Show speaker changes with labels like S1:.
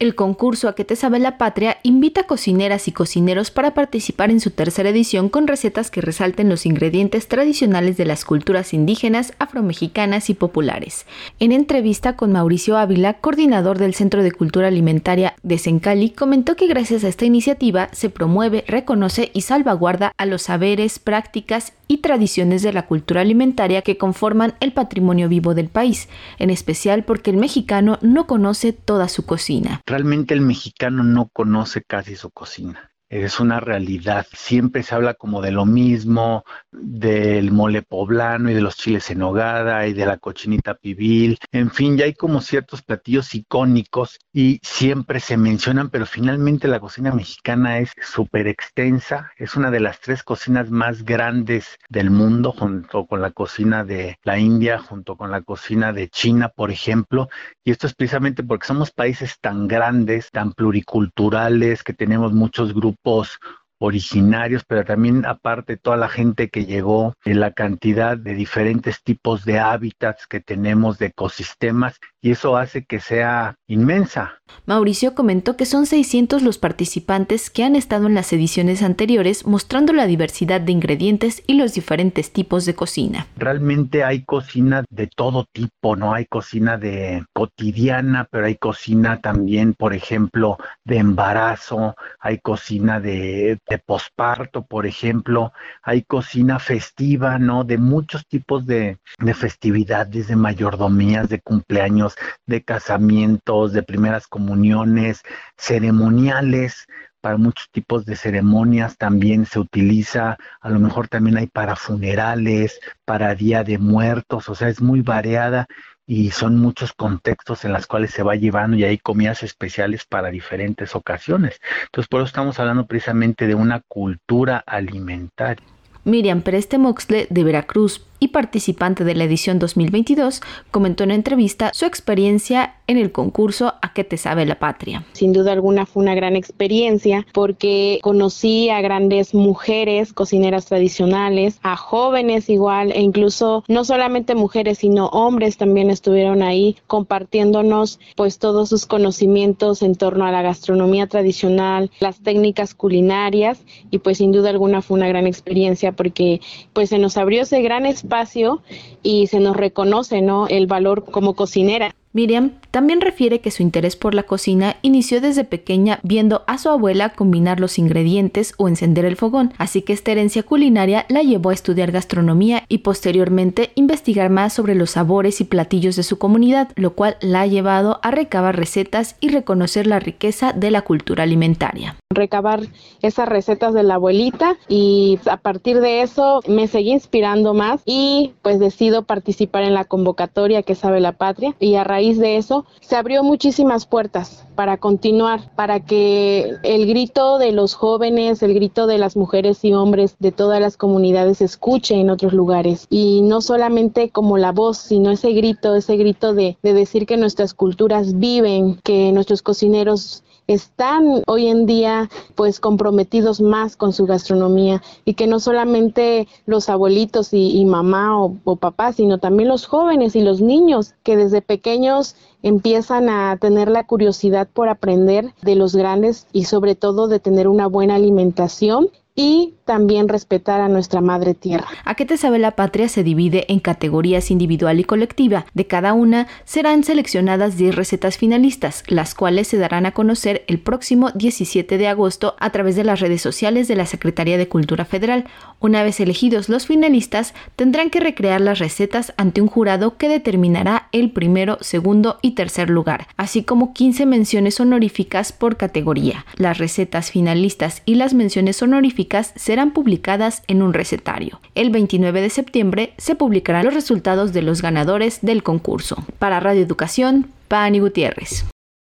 S1: El concurso A que te sabe la patria invita a cocineras y cocineros para participar en su tercera edición con recetas que resalten los ingredientes tradicionales de las culturas indígenas, afromexicanas y populares. En entrevista con Mauricio Ávila, coordinador del Centro de Cultura Alimentaria de Sencali, comentó que gracias a esta iniciativa se promueve, reconoce y salvaguarda a los saberes, prácticas y tradiciones de la cultura alimentaria que conforman el patrimonio vivo del país, en especial porque el mexicano no conoce toda su cocina
S2: realmente el mexicano no conoce casi su cocina es una realidad. Siempre se habla como de lo mismo, del mole poblano y de los chiles en hogada y de la cochinita pibil. En fin, ya hay como ciertos platillos icónicos y siempre se mencionan, pero finalmente la cocina mexicana es súper extensa. Es una de las tres cocinas más grandes del mundo, junto con la cocina de la India, junto con la cocina de China, por ejemplo. Y esto es precisamente porque somos países tan grandes, tan pluriculturales, que tenemos muchos grupos both originarios, pero también aparte toda la gente que llegó, la cantidad de diferentes tipos de hábitats que tenemos, de ecosistemas, y eso hace que sea inmensa.
S1: Mauricio comentó que son 600 los participantes que han estado en las ediciones anteriores mostrando la diversidad de ingredientes y los diferentes tipos de cocina.
S2: Realmente hay cocina de todo tipo, no hay cocina de cotidiana, pero hay cocina también, por ejemplo, de embarazo, hay cocina de, de posparto, por ejemplo, hay cocina festiva, ¿no? De muchos tipos de, de festividades, de mayordomías, de cumpleaños de casamientos, de primeras comuniones, ceremoniales, para muchos tipos de ceremonias también se utiliza, a lo mejor también hay para funerales, para Día de Muertos, o sea, es muy variada y son muchos contextos en los cuales se va llevando y hay comidas especiales para diferentes ocasiones. Entonces, por eso estamos hablando precisamente de una cultura alimentaria.
S1: Miriam Preste Moxle de Veracruz y participante de la edición 2022, comentó en entrevista su experiencia en el concurso A qué te sabe la patria.
S3: Sin duda alguna fue una gran experiencia porque conocí a grandes mujeres cocineras tradicionales, a jóvenes igual e incluso no solamente mujeres sino hombres también estuvieron ahí compartiéndonos pues todos sus conocimientos en torno a la gastronomía tradicional, las técnicas culinarias y pues sin duda alguna fue una gran experiencia porque pues se nos abrió ese gran espacio y se nos reconoce, ¿no? El valor como cocinera.
S1: Miriam también refiere que su interés por la cocina inició desde pequeña viendo a su abuela combinar los ingredientes o encender el fogón, así que esta herencia culinaria la llevó a estudiar gastronomía y posteriormente investigar más sobre los sabores y platillos de su comunidad, lo cual la ha llevado a recabar recetas y reconocer la riqueza de la cultura alimentaria.
S3: Recabar esas recetas de la abuelita y a partir de eso me seguí inspirando más y pues decido participar en la convocatoria que sabe la patria y a raíz de eso se abrió muchísimas puertas para continuar, para que el grito de los jóvenes, el grito de las mujeres y hombres de todas las comunidades se escuche en otros lugares. Y no solamente como la voz, sino ese grito, ese grito de, de decir que nuestras culturas viven, que nuestros cocineros están hoy en día pues comprometidos más con su gastronomía. Y que no solamente los abuelitos y, mamá o, o papá, sino también los jóvenes y los niños que desde pequeños empiezan a tener la curiosidad por aprender de los grandes y sobre todo de tener una buena alimentación y también respetar a nuestra madre tierra.
S1: ¿A qué te sabe la patria? Se divide en categorías individual y colectiva. De cada una serán seleccionadas 10 recetas finalistas, las cuales se darán a conocer el próximo 17 de agosto a través de las redes sociales de la Secretaría de Cultura Federal. Una vez elegidos los finalistas, tendrán que recrear las recetas ante un jurado que determinará el primero, segundo y tercer lugar, así como 15 menciones honoríficas por categoría. Las recetas finalistas y las menciones honoríficas serán publicadas en un recetario. El 29 de septiembre se publicarán los resultados de los ganadores del concurso. Para Radio Educación, Pani Gutiérrez.